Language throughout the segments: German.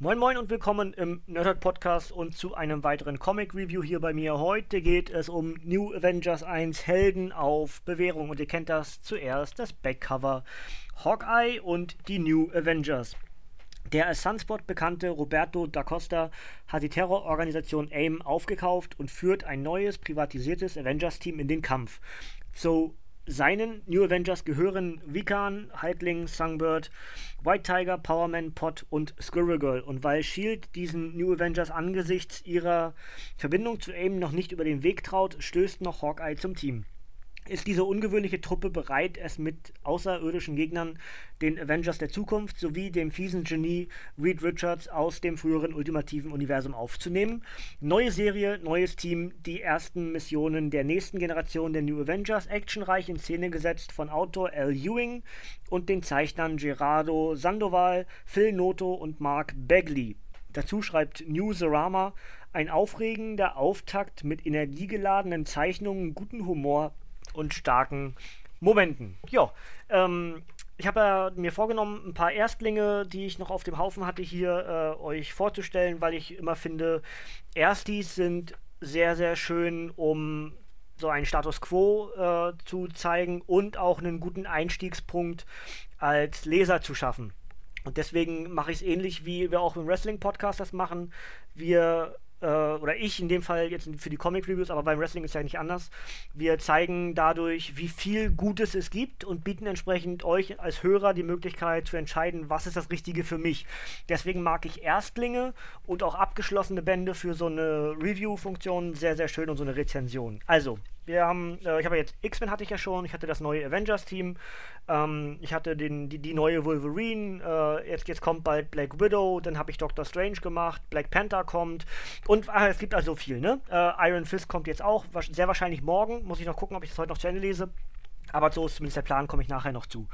Moin Moin und willkommen im Nerdhurt Podcast und zu einem weiteren Comic Review hier bei mir. Heute geht es um New Avengers 1 Helden auf Bewährung und ihr kennt das zuerst, das Backcover Hawkeye und die New Avengers. Der als Sunspot bekannte Roberto da Costa hat die Terrororganisation AIM aufgekauft und führt ein neues privatisiertes Avengers-Team in den Kampf. So seinen New Avengers gehören Vikan, Haltling, Sunbird, White Tiger, Powerman, Pot und Squirrel Girl. Und weil Shield diesen New Avengers angesichts ihrer Verbindung zu AIM noch nicht über den Weg traut, stößt noch Hawkeye zum Team ist diese ungewöhnliche Truppe bereit, es mit außerirdischen Gegnern, den Avengers der Zukunft sowie dem fiesen Genie Reed Richards aus dem früheren ultimativen Universum aufzunehmen. Neue Serie, neues Team, die ersten Missionen der nächsten Generation der New Avengers, actionreich in Szene gesetzt von Autor Al Ewing und den Zeichnern Gerardo Sandoval, Phil Noto und Mark Bagley. Dazu schreibt Newsarama ein aufregender Auftakt mit energiegeladenen Zeichnungen, guten Humor und starken Momenten. Ja, ähm, ich habe ja mir vorgenommen, ein paar Erstlinge, die ich noch auf dem Haufen hatte, hier äh, euch vorzustellen, weil ich immer finde, Erstis sind sehr, sehr schön, um so einen Status quo äh, zu zeigen und auch einen guten Einstiegspunkt als Leser zu schaffen. Und deswegen mache ich es ähnlich, wie wir auch im Wrestling-Podcast das machen. Wir äh, oder ich in dem Fall jetzt für die Comic-Reviews, aber beim Wrestling ist ja nicht anders. Wir zeigen dadurch, wie viel Gutes es gibt und bieten entsprechend euch als Hörer die Möglichkeit zu entscheiden, was ist das Richtige für mich. Deswegen mag ich Erstlinge und auch abgeschlossene Bände für so eine Review-Funktion sehr, sehr schön und so eine Rezension. Also, wir haben, äh, ich habe jetzt X-Men hatte ich ja schon, ich hatte das neue Avengers-Team, ähm, ich hatte den, die, die neue Wolverine, äh, jetzt, jetzt kommt bald Black Widow, dann habe ich Doctor Strange gemacht, Black Panther kommt und ah, es gibt also viel, ne? Äh, Iron Fist kommt jetzt auch, sehr wahrscheinlich morgen, muss ich noch gucken, ob ich das heute noch zu Ende lese. Aber so ist zumindest der Plan, komme ich nachher noch zu.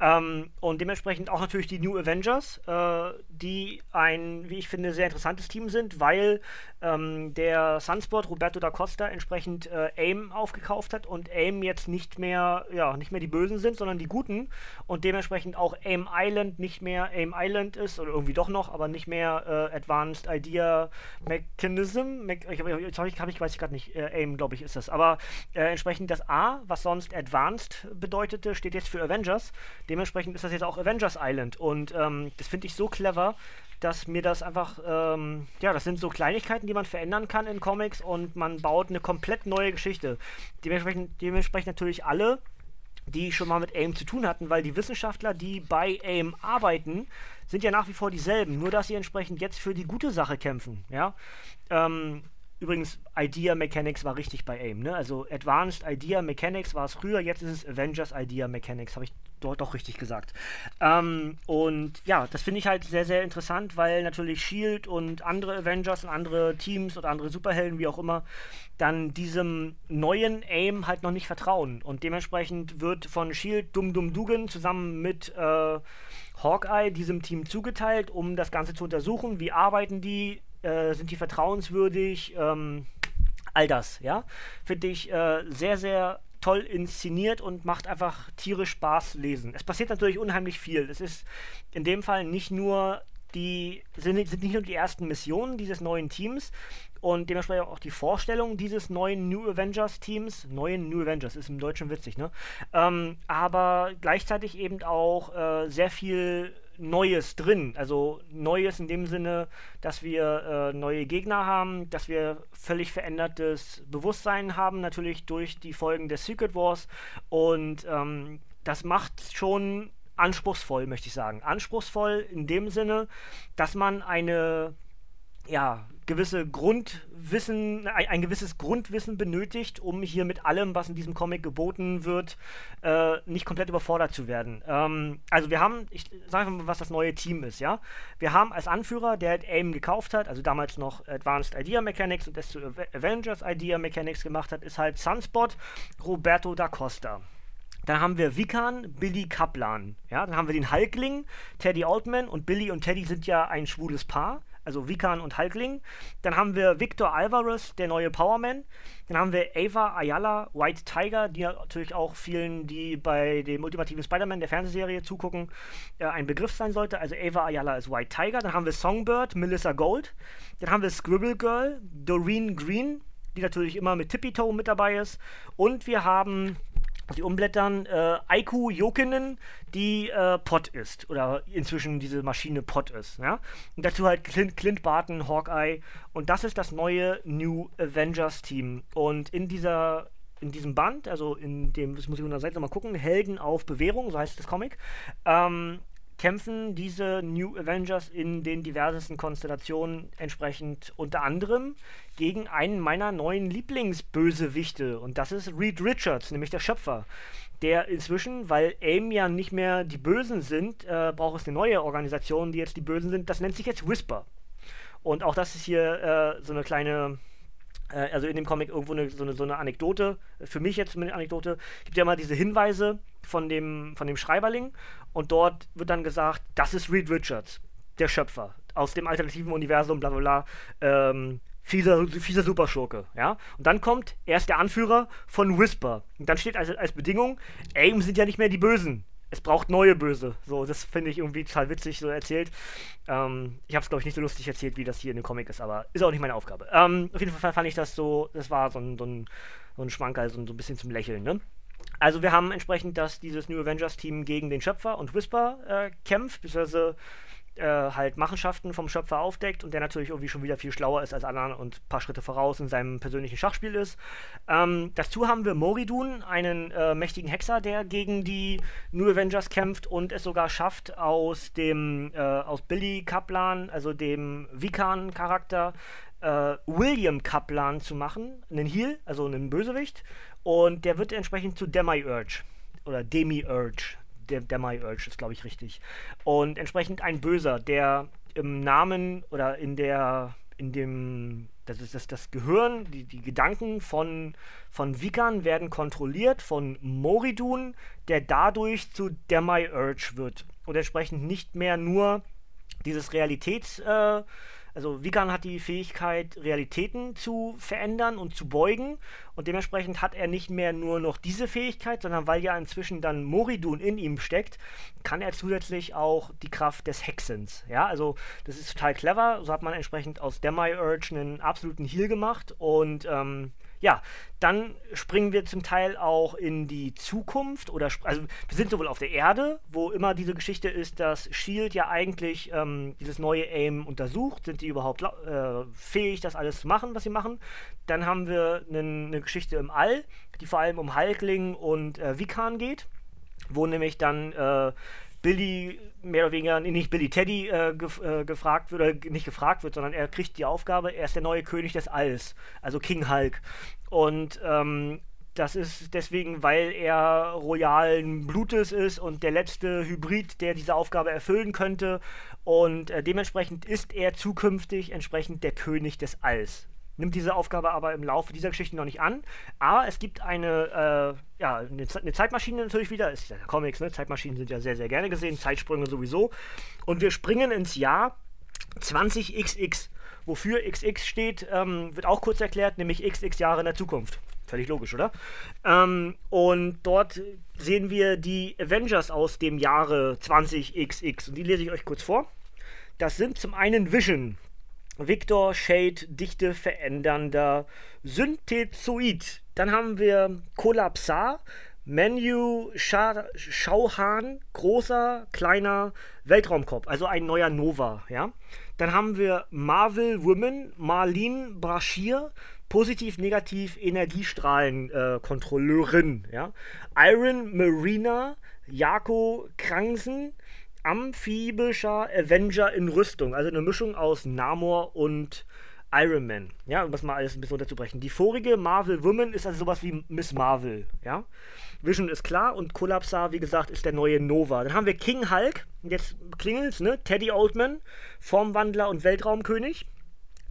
Ähm, und dementsprechend auch natürlich die New Avengers, äh, die ein, wie ich finde, sehr interessantes Team sind, weil ähm, der Sunsport Roberto da Costa entsprechend äh, AIM aufgekauft hat und AIM jetzt nicht mehr, ja, nicht mehr die Bösen sind, sondern die Guten und dementsprechend auch AIM Island nicht mehr AIM Island ist oder irgendwie doch noch, aber nicht mehr äh, Advanced Idea Mechanism. Me ich, habe ich, hab ich, weiß ich gerade nicht, äh, AIM glaube ich ist das, aber äh, entsprechend das A, was sonst Advanced bedeutete, steht jetzt für Avengers. Dementsprechend ist das jetzt auch Avengers Island und ähm, das finde ich so clever, dass mir das einfach, ähm, ja, das sind so Kleinigkeiten, die man verändern kann in Comics und man baut eine komplett neue Geschichte. Dementsprechend, dementsprechend natürlich alle, die schon mal mit AIM zu tun hatten, weil die Wissenschaftler, die bei AIM arbeiten, sind ja nach wie vor dieselben, nur dass sie entsprechend jetzt für die gute Sache kämpfen, ja. Ähm, Übrigens, Idea Mechanics war richtig bei AIM, ne? Also Advanced Idea Mechanics war es früher, jetzt ist es Avengers Idea Mechanics, habe ich dort doch richtig gesagt. Ähm, und ja, das finde ich halt sehr, sehr interessant, weil natürlich Shield und andere Avengers und andere Teams oder andere Superhelden, wie auch immer, dann diesem neuen AIM halt noch nicht vertrauen. Und dementsprechend wird von Shield Dum Dum Dugan zusammen mit äh, Hawkeye diesem Team zugeteilt, um das Ganze zu untersuchen. Wie arbeiten die? Äh, sind die vertrauenswürdig? Ähm, all das, ja, finde ich äh, sehr, sehr toll inszeniert und macht einfach tierisch Spaß lesen. Es passiert natürlich unheimlich viel. Es ist in dem Fall nicht nur die sind, sind nicht nur die ersten Missionen dieses neuen Teams und dementsprechend auch die Vorstellung dieses neuen New Avengers Teams. Neuen New Avengers ist im Deutschen witzig, ne? Ähm, aber gleichzeitig eben auch äh, sehr viel Neues drin. Also Neues in dem Sinne, dass wir äh, neue Gegner haben, dass wir völlig verändertes Bewusstsein haben, natürlich durch die Folgen des Secret Wars. Und ähm, das macht schon anspruchsvoll, möchte ich sagen. Anspruchsvoll in dem Sinne, dass man eine ja, gewisse Grundwissen, ein, ein, gewisses Grundwissen benötigt, um hier mit allem, was in diesem Comic geboten wird, äh, nicht komplett überfordert zu werden. Ähm, also wir haben, ich sage mal, was das neue Team ist, ja. Wir haben als Anführer, der AIM gekauft hat, also damals noch Advanced Idea Mechanics und das zu Avengers Idea Mechanics gemacht hat, ist halt Sunspot Roberto da Costa. Dann haben wir Vikan, Billy Kaplan. Ja, dann haben wir den Hulkling, Teddy Altman und Billy und Teddy sind ja ein schwules Paar. Also Vikan und Hulkling. Dann haben wir Victor Alvarez, der neue Powerman. Dann haben wir Ava Ayala, White Tiger, die natürlich auch vielen, die bei dem ultimativen Spider-Man der Fernsehserie zugucken, äh, ein Begriff sein sollte. Also Ava Ayala ist White Tiger. Dann haben wir Songbird, Melissa Gold. Dann haben wir Scribble Girl, Doreen Green, die natürlich immer mit Tippy Toe mit dabei ist. Und wir haben die umblättern, äh, Aiku Jokinen, die äh, Pot ist. Oder inzwischen diese Maschine Pot ist. Ja? Und dazu halt Clint, Clint Barton, Hawkeye. Und das ist das neue New Avengers Team. Und in dieser in diesem Band, also in dem, das muss ich unter der Seite nochmal gucken, Helden auf Bewährung, so heißt das Comic, ähm, kämpfen diese New Avengers in den diversesten Konstellationen entsprechend unter anderem gegen einen meiner neuen Lieblingsbösewichte und das ist Reed Richards, nämlich der Schöpfer. Der inzwischen, weil AIM ja nicht mehr die Bösen sind, äh, braucht es eine neue Organisation, die jetzt die Bösen sind. Das nennt sich jetzt Whisper. Und auch das ist hier äh, so eine kleine also in dem Comic irgendwo eine, so, eine, so eine Anekdote, für mich jetzt eine Anekdote, gibt ja mal diese Hinweise von dem, von dem Schreiberling und dort wird dann gesagt, das ist Reed Richards, der Schöpfer aus dem alternativen Universum, bla bla bla, ähm, fieser, fieser Superschurke, ja. Und dann kommt, er ist der Anführer von Whisper. Und dann steht als, als Bedingung, AIM sind ja nicht mehr die Bösen es braucht neue Böse. So, das finde ich irgendwie total witzig so erzählt. Ähm, ich habe es, glaube ich, nicht so lustig erzählt, wie das hier in dem Comic ist, aber ist auch nicht meine Aufgabe. Ähm, auf jeden Fall fand ich das so, das war so ein, so ein, so ein Schmankerl, so ein, so ein bisschen zum Lächeln, ne? Also wir haben entsprechend, dass dieses New Avengers Team gegen den Schöpfer und Whisper äh, kämpft, beziehungsweise äh, halt Machenschaften vom Schöpfer aufdeckt und der natürlich irgendwie schon wieder viel schlauer ist als anderen und ein paar Schritte voraus in seinem persönlichen Schachspiel ist. Ähm, dazu haben wir Moridun, einen äh, mächtigen Hexer, der gegen die New Avengers kämpft und es sogar schafft, aus dem äh, aus Billy Kaplan, also dem Vikan-Charakter, äh, William Kaplan zu machen, einen Heal, also einen Bösewicht, und der wird entsprechend zu Demiurge oder Demiurge der Demi-Urge ist, glaube ich, richtig. Und entsprechend ein Böser, der im Namen oder in der, in dem, das ist das, das Gehirn, die, die Gedanken von, von Vikan werden kontrolliert von Moridun, der dadurch zu Demi-Urge wird. Und entsprechend nicht mehr nur dieses Realitäts- äh, also Vigan hat die Fähigkeit, Realitäten zu verändern und zu beugen. Und dementsprechend hat er nicht mehr nur noch diese Fähigkeit, sondern weil ja inzwischen dann Moridun in ihm steckt, kann er zusätzlich auch die Kraft des Hexens. Ja, also das ist total clever. So hat man entsprechend aus Demi-Urge einen absoluten Heal gemacht. Und ähm, ja, dann springen wir zum Teil auch in die Zukunft oder also wir sind sowohl auf der Erde, wo immer diese Geschichte ist, dass Shield ja eigentlich ähm, dieses neue Aim untersucht, sind die überhaupt äh, fähig, das alles zu machen, was sie machen. Dann haben wir eine Geschichte im All, die vor allem um Hulkling und äh, Vikan geht, wo nämlich dann äh, Billy mehr oder weniger, nicht Billy, Teddy äh, gef äh, gefragt wird, oder nicht gefragt wird, sondern er kriegt die Aufgabe, er ist der neue König des Alls, also King Hulk. Und ähm, das ist deswegen, weil er royalen Blutes ist und der letzte Hybrid, der diese Aufgabe erfüllen könnte. Und äh, dementsprechend ist er zukünftig entsprechend der König des Alls nimmt diese Aufgabe aber im Laufe dieser Geschichte noch nicht an. Aber es gibt eine, äh, ja, eine, eine, Zeitmaschine natürlich wieder. Ist ja Comics, ne? Zeitmaschinen sind ja sehr, sehr gerne gesehen, Zeitsprünge sowieso. Und wir springen ins Jahr 20XX. Wofür XX steht, ähm, wird auch kurz erklärt, nämlich XX Jahre in der Zukunft. Völlig logisch, oder? Ähm, und dort sehen wir die Avengers aus dem Jahre 20XX. Und die lese ich euch kurz vor. Das sind zum einen Vision, Victor Shade, Dichte verändernder Synthezoid. Dann haben wir Kollapsar, Menu Schauhan, großer, kleiner Weltraumkopf, also ein neuer Nova, ja. Dann haben wir Marvel Woman, Marlene Braschier, positiv, negativ Energiestrahlenkontrolleurin, äh, ja. Iron Marina, Jako Kransen, amphibischer Avenger in Rüstung. Also eine Mischung aus Namor und Iron Man. Ja, um das mal alles ein bisschen unterzubrechen. Die vorige Marvel Woman ist also sowas wie Miss Marvel. Ja. Vision ist klar und Kollapsar, wie gesagt, ist der neue Nova. Dann haben wir King Hulk. Jetzt klingelt's, ne? Teddy Oldman, Formwandler und Weltraumkönig.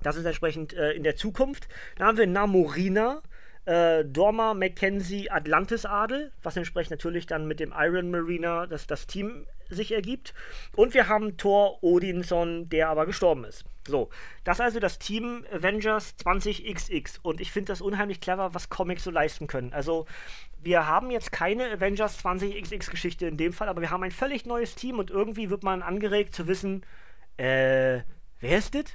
Das ist entsprechend äh, in der Zukunft. Dann haben wir Namorina, äh, Dorma Mackenzie Atlantis Adel, was entsprechend natürlich dann mit dem Iron Mariner das, das Team sich ergibt. Und wir haben Thor Odinson, der aber gestorben ist. So, das ist also das Team Avengers 20XX. Und ich finde das unheimlich clever, was Comics so leisten können. Also, wir haben jetzt keine Avengers 20XX Geschichte in dem Fall, aber wir haben ein völlig neues Team und irgendwie wird man angeregt zu wissen, äh, wer ist das?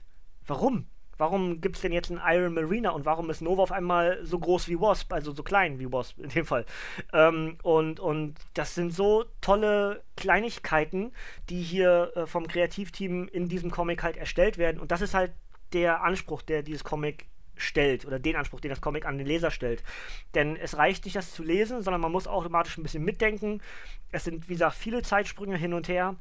Warum? Warum gibt es denn jetzt einen Iron Marina und warum ist Nova auf einmal so groß wie Wasp, also so klein wie Wasp in dem Fall? Ähm, und, und das sind so tolle Kleinigkeiten, die hier äh, vom Kreativteam in diesem Comic halt erstellt werden. Und das ist halt der Anspruch, der dieses Comic stellt oder den Anspruch, den das Comic an den Leser stellt. Denn es reicht nicht, das zu lesen, sondern man muss automatisch ein bisschen mitdenken. Es sind, wie gesagt, viele Zeitsprünge hin und her.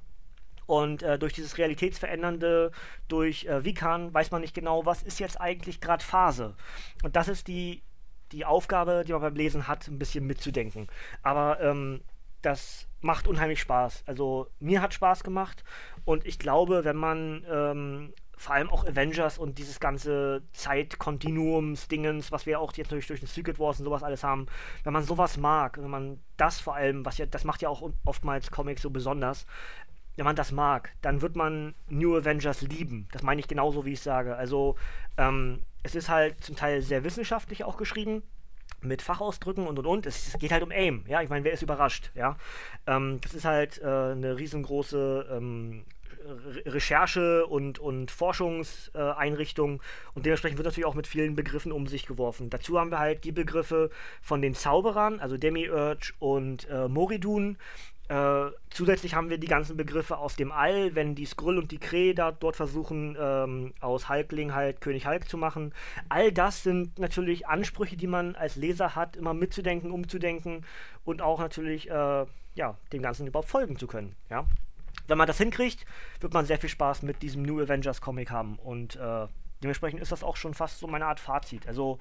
Und äh, durch dieses Realitätsverändernde, durch äh, Vikan, weiß man nicht genau, was ist jetzt eigentlich gerade Phase. Und das ist die, die Aufgabe, die man beim Lesen hat, ein bisschen mitzudenken. Aber ähm, das macht unheimlich Spaß. Also mir hat Spaß gemacht und ich glaube, wenn man ähm, vor allem auch Avengers und dieses ganze Zeitkontinuums-Dingens, was wir auch jetzt durch, durch den Secret Wars und sowas alles haben, wenn man sowas mag, wenn man das vor allem, was ja, das macht ja auch oftmals Comics so besonders, wenn man das mag, dann wird man New Avengers lieben. Das meine ich genauso, wie ich sage. Also, ähm, es ist halt zum Teil sehr wissenschaftlich auch geschrieben mit Fachausdrücken und und und. Es geht halt um AIM, ja. Ich meine, wer ist überrascht, ja? Ähm, das ist halt äh, eine riesengroße ähm, Recherche- und, und Forschungseinrichtung und dementsprechend wird natürlich auch mit vielen Begriffen um sich geworfen. Dazu haben wir halt die Begriffe von den Zauberern, also Demiurge und äh, Moridun, äh, zusätzlich haben wir die ganzen Begriffe aus dem All, wenn die Skrull und die Kree da dort versuchen, ähm, aus Halbling halt König Hulk zu machen. All das sind natürlich Ansprüche, die man als Leser hat, immer mitzudenken, umzudenken und auch natürlich, äh, ja, dem Ganzen überhaupt folgen zu können, ja. Wenn man das hinkriegt, wird man sehr viel Spaß mit diesem New Avengers Comic haben und äh, dementsprechend ist das auch schon fast so meine Art Fazit. Also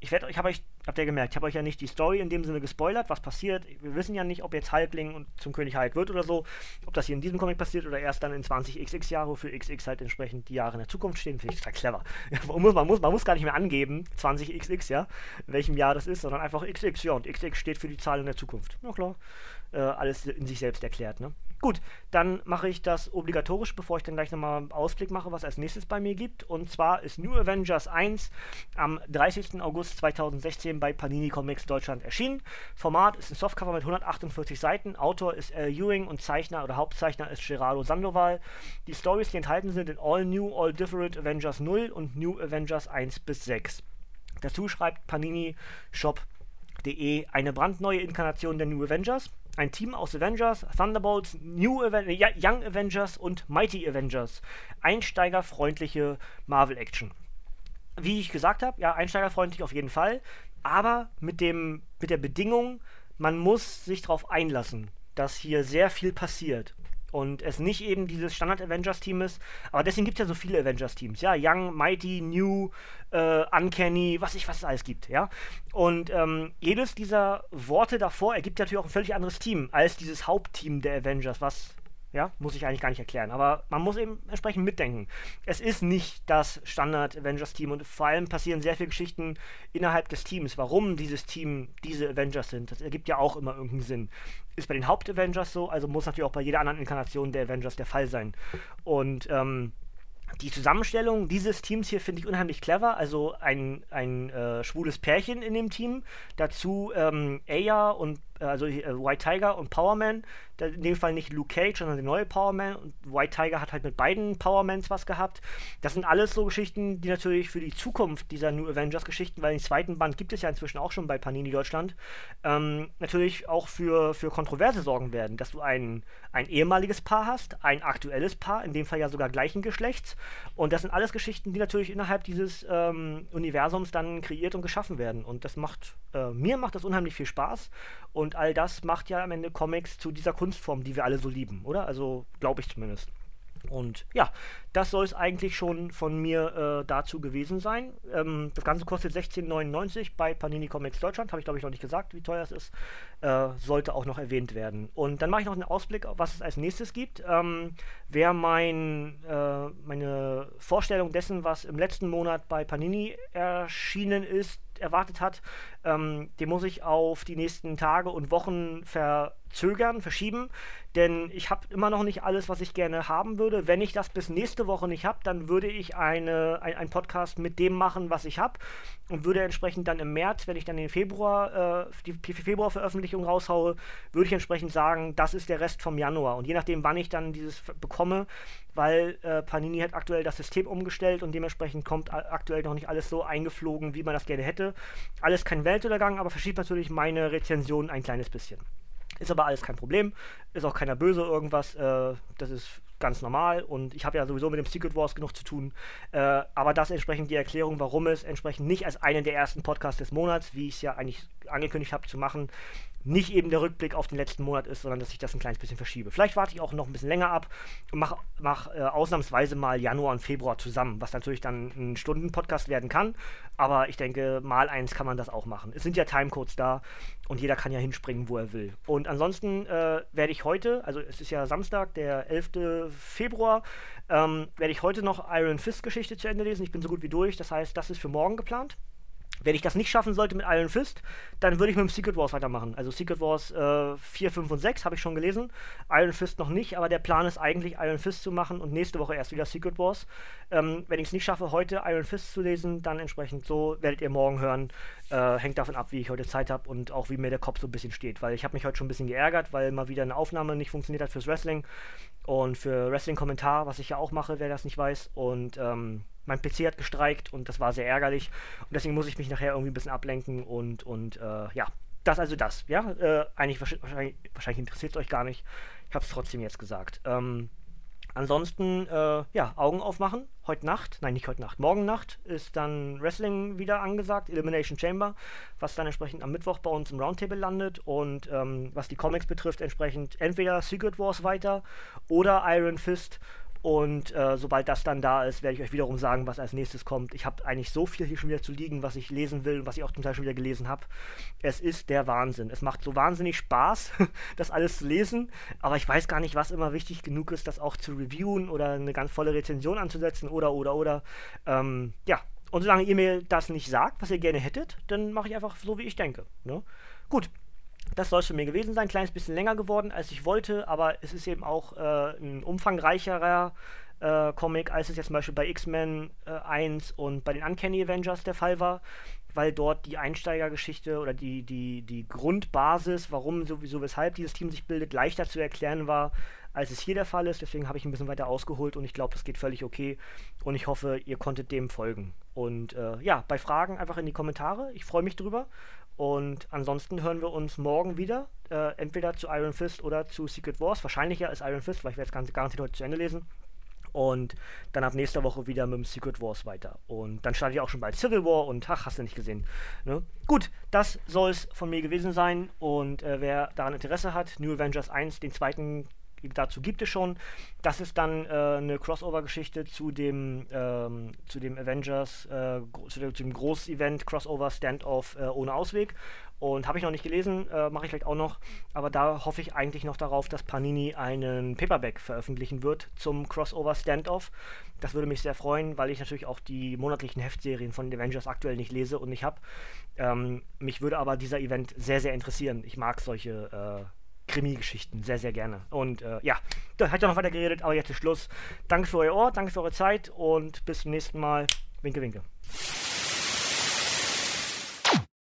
ich werde ich habe euch, habt ihr gemerkt, ich habe euch ja nicht die Story in dem Sinne gespoilert, was passiert. Wir wissen ja nicht, ob jetzt Halbling und zum König Hulk wird oder so, ob das hier in diesem Comic passiert oder erst dann in 20 XX Jahre, für XX halt entsprechend die Jahre in der Zukunft stehen, finde ich total clever. man, muss, man, muss, man muss gar nicht mehr angeben, 20 XX, ja, in welchem Jahr das ist, sondern einfach XX, ja, und XX steht für die Zahl in der Zukunft. Ja klar, äh, alles in sich selbst erklärt, ne? Gut, dann mache ich das obligatorisch, bevor ich dann gleich nochmal einen Ausblick mache, was als nächstes bei mir gibt. Und zwar ist New Avengers 1 am 30. August 2016 bei Panini Comics Deutschland erschienen. Format ist ein Softcover mit 148 Seiten. Autor ist Al Ewing und Zeichner oder Hauptzeichner ist Gerardo Sandoval. Die Stories, die enthalten sind in All New, All Different Avengers 0 und New Avengers 1 bis 6. Dazu schreibt Panini Shop.de eine brandneue Inkarnation der New Avengers ein Team aus Avengers, Thunderbolts, New Aven Young Avengers und Mighty Avengers. Einsteigerfreundliche Marvel-Action. Wie ich gesagt habe, ja, einsteigerfreundlich auf jeden Fall, aber mit, dem, mit der Bedingung, man muss sich darauf einlassen, dass hier sehr viel passiert und es nicht eben dieses Standard-Avengers-Team ist. Aber deswegen gibt es ja so viele Avengers-Teams. Ja, Young, Mighty, New, äh, Uncanny, was ich was es alles gibt. Ja, und ähm, jedes dieser Worte davor ergibt natürlich auch ein völlig anderes Team als dieses Hauptteam der Avengers, was ja, muss ich eigentlich gar nicht erklären. Aber man muss eben entsprechend mitdenken. Es ist nicht das Standard-Avengers-Team und vor allem passieren sehr viele Geschichten innerhalb des Teams, warum dieses Team diese Avengers sind. Das ergibt ja auch immer irgendeinen Sinn. Ist bei den Haupt-Avengers so, also muss natürlich auch bei jeder anderen Inkarnation der Avengers der Fall sein. Und ähm, die Zusammenstellung dieses Teams hier finde ich unheimlich clever. Also ein, ein äh, schwules Pärchen in dem Team. Dazu ähm, Aya und also äh, White Tiger und Powerman in dem Fall nicht Luke Cage, sondern der neue Powerman. Und White Tiger hat halt mit beiden Powermans was gehabt. Das sind alles so Geschichten, die natürlich für die Zukunft dieser New Avengers-Geschichten, weil den zweiten Band gibt es ja inzwischen auch schon bei Panini Deutschland, ähm, natürlich auch für, für Kontroverse sorgen werden. Dass du ein, ein ehemaliges Paar hast, ein aktuelles Paar, in dem Fall ja sogar gleichen Geschlechts. Und das sind alles Geschichten, die natürlich innerhalb dieses ähm, Universums dann kreiert und geschaffen werden. Und das macht, äh, mir macht das unheimlich viel Spaß. Und all das macht ja am Ende Comics zu dieser Kunstform, die wir alle so lieben, oder? Also glaube ich zumindest. Und ja, das soll es eigentlich schon von mir äh, dazu gewesen sein. Ähm, das Ganze kostet 16,99 bei Panini Comics Deutschland. Habe ich glaube ich noch nicht gesagt, wie teuer es ist. Äh, sollte auch noch erwähnt werden. Und dann mache ich noch einen Ausblick, was es als nächstes gibt. Ähm, wer mein, äh, meine Vorstellung dessen, was im letzten Monat bei Panini erschienen ist, erwartet hat, ähm, den muss ich auf die nächsten Tage und Wochen ver verzögern, verschieben, denn ich habe immer noch nicht alles, was ich gerne haben würde. Wenn ich das bis nächste Woche nicht habe, dann würde ich eine, ein, einen Podcast mit dem machen, was ich habe und würde entsprechend dann im März, wenn ich dann den Februar, äh, die Februar-Veröffentlichung raushaue, würde ich entsprechend sagen, das ist der Rest vom Januar. Und je nachdem, wann ich dann dieses bekomme, weil äh, Panini hat aktuell das System umgestellt und dementsprechend kommt aktuell noch nicht alles so eingeflogen, wie man das gerne hätte. Alles kein Weltuntergang, aber verschiebt natürlich meine Rezension ein kleines bisschen. Ist aber alles kein Problem, ist auch keiner böse irgendwas, äh, das ist ganz normal und ich habe ja sowieso mit dem Secret Wars genug zu tun. Äh, aber das entsprechend die Erklärung, warum es entsprechend nicht als einen der ersten Podcasts des Monats, wie ich es ja eigentlich angekündigt habe zu machen, nicht eben der Rückblick auf den letzten Monat ist, sondern dass ich das ein kleines bisschen verschiebe. Vielleicht warte ich auch noch ein bisschen länger ab und mache mach, äh, ausnahmsweise mal Januar und Februar zusammen, was natürlich dann ein Stunden-Podcast werden kann. Aber ich denke, mal eins kann man das auch machen. Es sind ja Timecodes da und jeder kann ja hinspringen, wo er will. Und ansonsten äh, werde ich heute, also es ist ja Samstag, der 11. Februar, ähm, werde ich heute noch Iron Fist Geschichte zu Ende lesen. Ich bin so gut wie durch. Das heißt, das ist für morgen geplant. Wenn ich das nicht schaffen sollte mit Iron Fist, dann würde ich mit dem Secret Wars weitermachen. Also Secret Wars äh, 4, 5 und 6 habe ich schon gelesen. Iron Fist noch nicht, aber der Plan ist eigentlich, Iron Fist zu machen und nächste Woche erst wieder Secret Wars. Ähm, wenn ich es nicht schaffe, heute Iron Fist zu lesen, dann entsprechend so werdet ihr morgen hören. Äh, hängt davon ab, wie ich heute Zeit habe und auch wie mir der Kopf so ein bisschen steht. Weil ich habe mich heute schon ein bisschen geärgert, weil mal wieder eine Aufnahme nicht funktioniert hat fürs Wrestling und für Wrestling-Kommentar, was ich ja auch mache, wer das nicht weiß. Und ähm, mein PC hat gestreikt und das war sehr ärgerlich. Und deswegen muss ich mich nachher irgendwie ein bisschen ablenken und, und äh, ja, das also das. Ja, äh, eigentlich wahrscheinlich, wahrscheinlich interessiert es euch gar nicht. Ich habe es trotzdem jetzt gesagt. Ähm, ansonsten, äh, ja, Augen aufmachen. Heute Nacht, nein, nicht heute Nacht, morgen Nacht ist dann Wrestling wieder angesagt, Elimination Chamber, was dann entsprechend am Mittwoch bei uns im Roundtable landet. Und ähm, was die Comics betrifft, entsprechend entweder Secret Wars weiter oder Iron Fist. Und äh, sobald das dann da ist, werde ich euch wiederum sagen, was als nächstes kommt. Ich habe eigentlich so viel hier schon wieder zu liegen, was ich lesen will und was ich auch zum Teil schon wieder gelesen habe. Es ist der Wahnsinn. Es macht so wahnsinnig Spaß, das alles zu lesen. Aber ich weiß gar nicht, was immer wichtig genug ist, das auch zu reviewen oder eine ganz volle Rezension anzusetzen oder, oder, oder. Ähm, ja, und solange ihr mir das nicht sagt, was ihr gerne hättet, dann mache ich einfach so, wie ich denke. Ne? Gut, das soll es für mir gewesen sein. Ein kleines bisschen länger geworden, als ich wollte, aber es ist eben auch äh, ein umfangreicherer äh, Comic, als es jetzt zum Beispiel bei X-Men äh, 1 und bei den Uncanny Avengers der Fall war, weil dort die Einsteigergeschichte oder die, die, die Grundbasis, warum sowieso weshalb dieses Team sich bildet, leichter zu erklären war, als es hier der Fall ist. Deswegen habe ich ein bisschen weiter ausgeholt und ich glaube, das geht völlig okay. Und ich hoffe, ihr konntet dem folgen. Und äh, ja, bei Fragen einfach in die Kommentare. Ich freue mich drüber. Und ansonsten hören wir uns morgen wieder, äh, entweder zu Iron Fist oder zu Secret Wars. Wahrscheinlicher ist Iron Fist, weil ich werde es ganz garantiert heute zu Ende lesen. Und dann ab nächster Woche wieder mit dem Secret Wars weiter. Und dann startet ich auch schon bald Civil War und ach, hast du nicht gesehen. Ne? Gut, das soll es von mir gewesen sein. Und äh, wer daran Interesse hat, New Avengers 1, den zweiten dazu gibt es schon. Das ist dann äh, eine Crossover-Geschichte zu dem ähm, zu dem Avengers, äh, zu, dem, zu, dem Groß-Event Crossover Standoff äh, ohne Ausweg. Und habe ich noch nicht gelesen, äh, mache ich vielleicht auch noch. Aber da hoffe ich eigentlich noch darauf, dass Panini einen Paperback veröffentlichen wird zum Crossover Standoff. Das würde mich sehr freuen, weil ich natürlich auch die monatlichen Heftserien von den Avengers aktuell nicht lese und nicht habe. Ähm, mich würde aber dieser Event sehr, sehr interessieren. Ich mag solche äh, Krimi-Geschichten sehr, sehr gerne. Und äh, ja, da hat ja noch weiter geredet, aber jetzt ist Schluss. Danke für euer Ohr, danke für eure Zeit und bis zum nächsten Mal. Winke, winke.